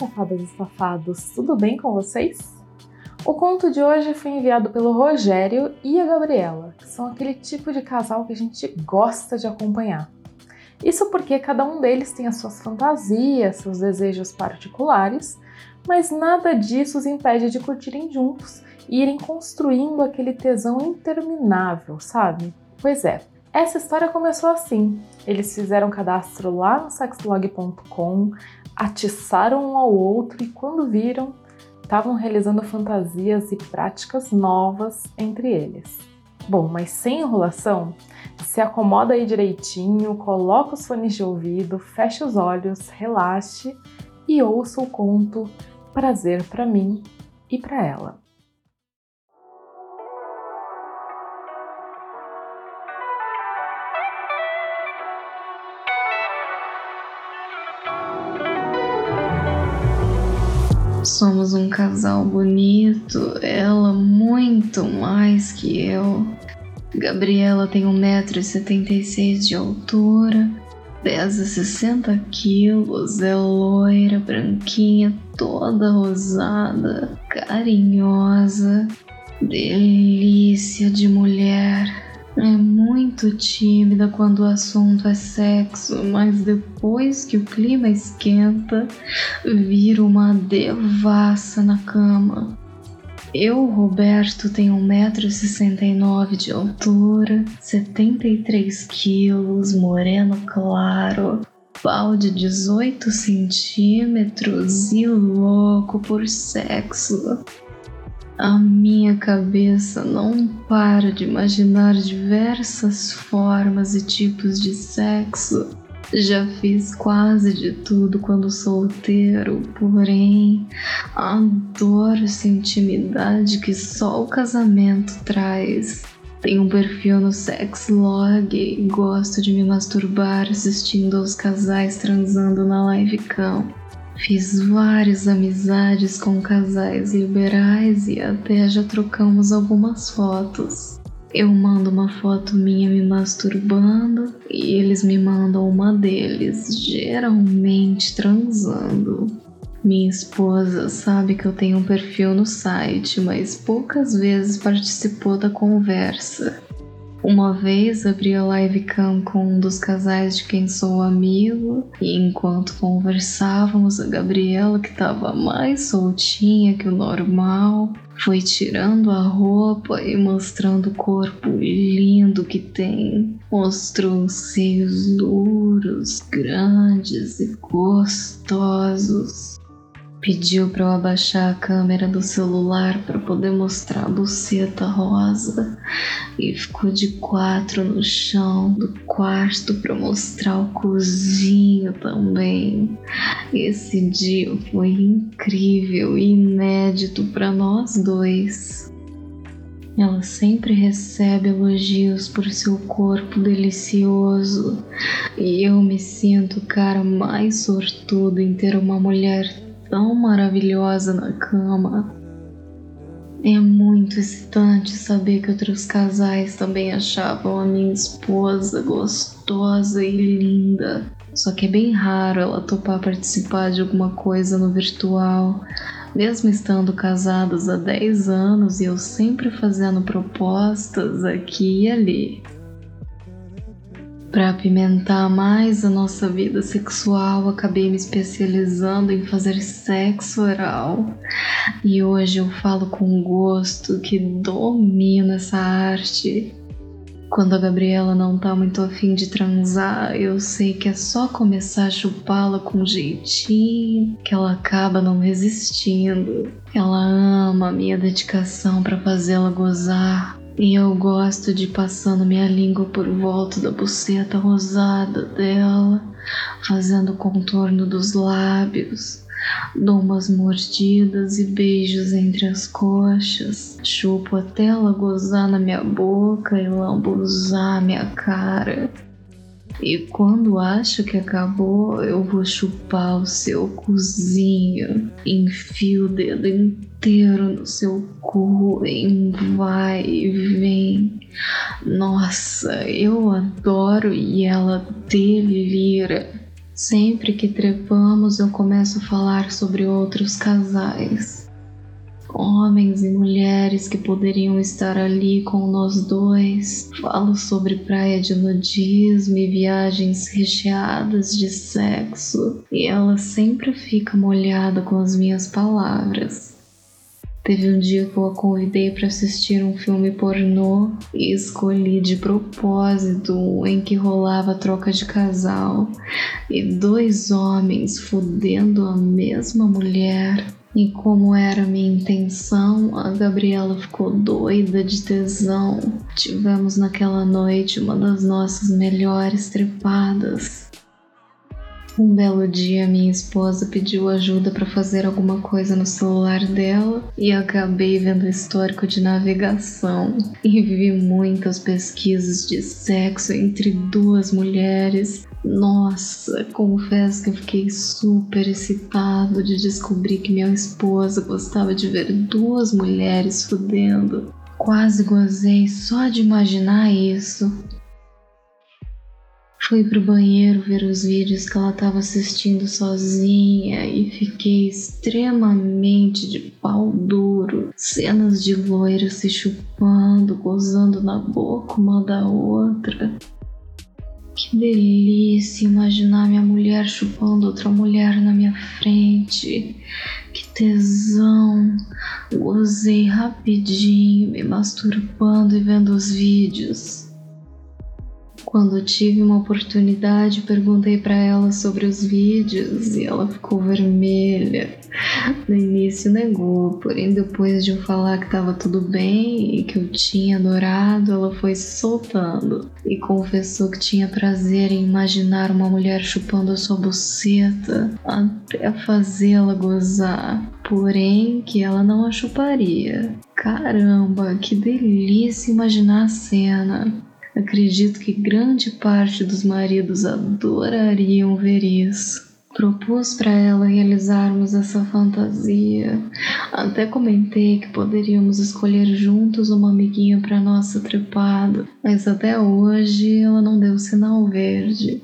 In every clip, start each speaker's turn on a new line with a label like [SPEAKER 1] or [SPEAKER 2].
[SPEAKER 1] safadas e safados, tudo bem com vocês? O conto de hoje foi enviado pelo Rogério e a Gabriela, que são aquele tipo de casal que a gente gosta de acompanhar. Isso porque cada um deles tem as suas fantasias, seus desejos particulares, mas nada disso os impede de curtirem juntos e irem construindo aquele tesão interminável, sabe? Pois é, essa história começou assim. Eles fizeram cadastro lá no sexlog.com, atiçaram um ao outro e quando viram, estavam realizando fantasias e práticas novas entre eles. Bom, mas sem enrolação, se acomoda aí direitinho, coloca os fones de ouvido, fecha os olhos, relaxe e ouça o conto Prazer para mim e para ela.
[SPEAKER 2] Somos um casal bonito, ela muito mais que eu. Gabriela tem 1,76m de altura, pesa 60 quilos, é loira, branquinha, toda rosada, carinhosa, delícia de mulher. É muito tímida quando o assunto é sexo, mas depois que o clima esquenta, vira uma devassa na cama. Eu, Roberto, tenho 1,69m de altura, 73 quilos, moreno claro, pau de 18 centímetros e louco por sexo. A minha cabeça não para de imaginar diversas formas e tipos de sexo. Já fiz quase de tudo quando solteiro, porém adoro essa intimidade que só o casamento traz. Tenho um perfil no Sexlog e gosto de me masturbar assistindo aos casais transando na livecam. Fiz várias amizades com casais liberais e até já trocamos algumas fotos. Eu mando uma foto minha me masturbando e eles me mandam uma deles, geralmente transando. Minha esposa sabe que eu tenho um perfil no site, mas poucas vezes participou da conversa. Uma vez abri a livecam com um dos casais de quem sou amigo, e enquanto conversávamos, a Gabriela, que estava mais soltinha que o normal, foi tirando a roupa e mostrando o corpo lindo que tem. Mostrou os seios duros, grandes e gostosos. Pediu para eu abaixar a câmera do celular para poder mostrar a buceta rosa e ficou de quatro no chão do quarto para mostrar o cozinho também. Esse dia foi incrível e inédito para nós dois. Ela sempre recebe elogios por seu corpo delicioso e eu me sinto o cara mais sortudo em ter uma mulher tão maravilhosa na cama. É muito excitante saber que outros casais também achavam a minha esposa gostosa e linda. Só que é bem raro ela topar participar de alguma coisa no virtual, mesmo estando casados há 10 anos e eu sempre fazendo propostas aqui e ali. Para apimentar mais a nossa vida sexual, acabei me especializando em fazer sexo oral. E hoje eu falo com gosto que domino essa arte. Quando a Gabriela não tá muito afim de transar, eu sei que é só começar a chupá-la com jeitinho que ela acaba não resistindo. Ela ama a minha dedicação para fazê-la gozar. E eu gosto de passando minha língua por volta da buceta rosada dela, fazendo o contorno dos lábios. Dou umas mordidas e beijos entre as coxas. Chupo até ela gozar na minha boca e lambuzar minha cara. E quando acho que acabou, eu vou chupar o seu cozinho, enfio o dedo inteiro no seu cu, em vai e vem. Nossa, eu adoro e ela delira. Sempre que trepamos, eu começo a falar sobre outros casais. Homens e mulheres que poderiam estar ali com nós dois. Falo sobre praia de nudismo e viagens recheadas de sexo, e ela sempre fica molhada com as minhas palavras. Teve um dia que eu a convidei para assistir um filme pornô e escolhi de propósito em que rolava troca de casal e dois homens fudendo a mesma mulher. E como era minha intenção, a Gabriela ficou doida de tesão. Tivemos naquela noite uma das nossas melhores trepadas. Um belo dia, minha esposa pediu ajuda para fazer alguma coisa no celular dela e acabei vendo histórico de navegação e vi muitas pesquisas de sexo entre duas mulheres. Nossa, confesso que eu fiquei super excitado de descobrir que minha esposa gostava de ver duas mulheres fudendo. Quase gozei só de imaginar isso. Fui pro banheiro ver os vídeos que ela estava assistindo sozinha e fiquei extremamente de pau duro. Cenas de loiras se chupando, gozando na boca uma da outra. Que delícia imaginar minha mulher chupando outra mulher na minha frente. Que tesão. Gozei rapidinho, me masturbando e vendo os vídeos. Quando tive uma oportunidade, perguntei para ela sobre os vídeos e ela ficou vermelha. No início negou, porém depois de eu falar que estava tudo bem e que eu tinha adorado, ela foi se soltando e confessou que tinha prazer em imaginar uma mulher chupando a sua buceta até fazê-la gozar, porém que ela não a chuparia. Caramba, que delícia imaginar a cena. Acredito que grande parte dos maridos adorariam ver isso. Propus para ela realizarmos essa fantasia. Até comentei que poderíamos escolher juntos uma amiguinha para nossa trepada, mas até hoje ela não deu sinal verde.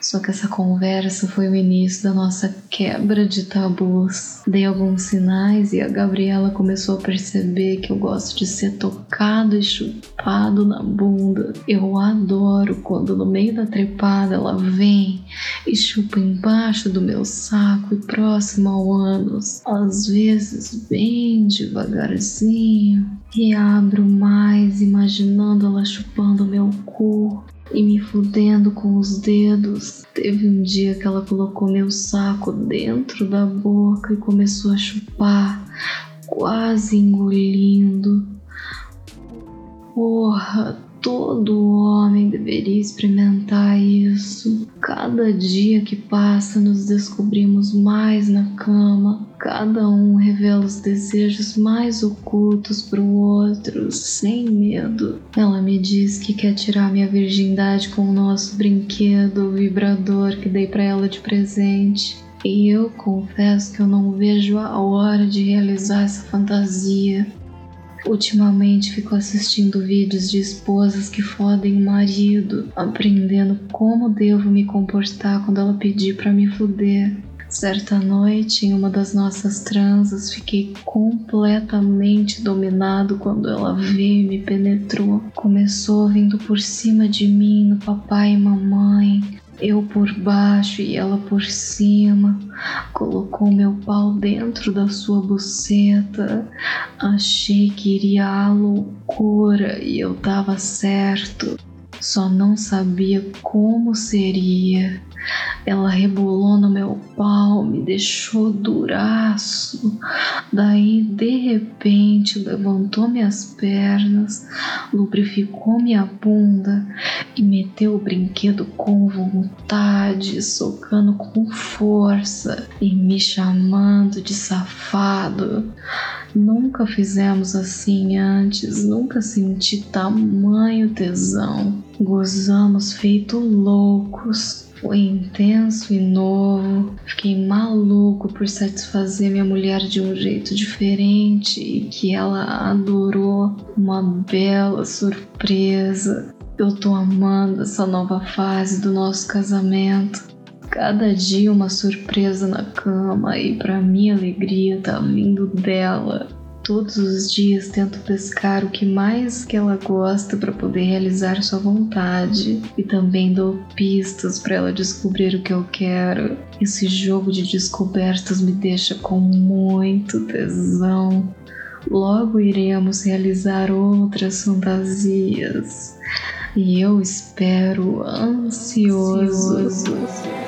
[SPEAKER 2] Só que essa conversa foi o início da nossa quebra de tabus. Dei alguns sinais e a Gabriela começou a perceber que eu gosto de ser tocado e chupado na bunda. Eu adoro quando no meio da trepada ela vem e chupa embaixo do meu saco e próximo ao ânus, às vezes bem devagarzinho. E abro mais, imaginando ela chupando meu cu e me fudendo com os dedos. Teve um dia que ela colocou meu saco dentro da boca e começou a chupar, quase engolindo. Porra, todo homem deveria experimentar isso. Cada dia que passa, nos descobrimos mais na cama. Cada um revela os desejos mais ocultos para o outro, sem medo. Ela me diz que quer tirar minha virgindade com o nosso brinquedo, o vibrador que dei para ela de presente. E eu confesso que eu não vejo a hora de realizar essa fantasia. Ultimamente fico assistindo vídeos de esposas que fodem o marido, aprendendo como devo me comportar quando ela pedir para me fuder. Certa noite, em uma das nossas transas, fiquei completamente dominado quando ela veio e me penetrou. Começou vindo por cima de mim, no papai e mamãe, eu por baixo e ela por cima. Colocou meu pau dentro da sua buceta. Achei que iria à loucura e eu tava certo. Só não sabia como seria. Ela rebolou no meu pau, me deixou duraço. Daí, de repente, levantou minhas pernas, lubrificou minha bunda e meteu o brinquedo com vontade, socando com força e me chamando de safado. Nunca fizemos assim antes, nunca senti tamanho tesão. Gozamos feito loucos. Foi intenso e novo. Fiquei maluco por satisfazer minha mulher de um jeito diferente e que ela adorou. Uma bela surpresa. Eu tô amando essa nova fase do nosso casamento. Cada dia uma surpresa na cama e para minha alegria tá vindo dela. Todos os dias tento pescar o que mais que ela gosta para poder realizar sua vontade e também dou pistas para ela descobrir o que eu quero. Esse jogo de descobertas me deixa com muito tesão. Logo iremos realizar outras fantasias. E eu espero ansioso. ansioso.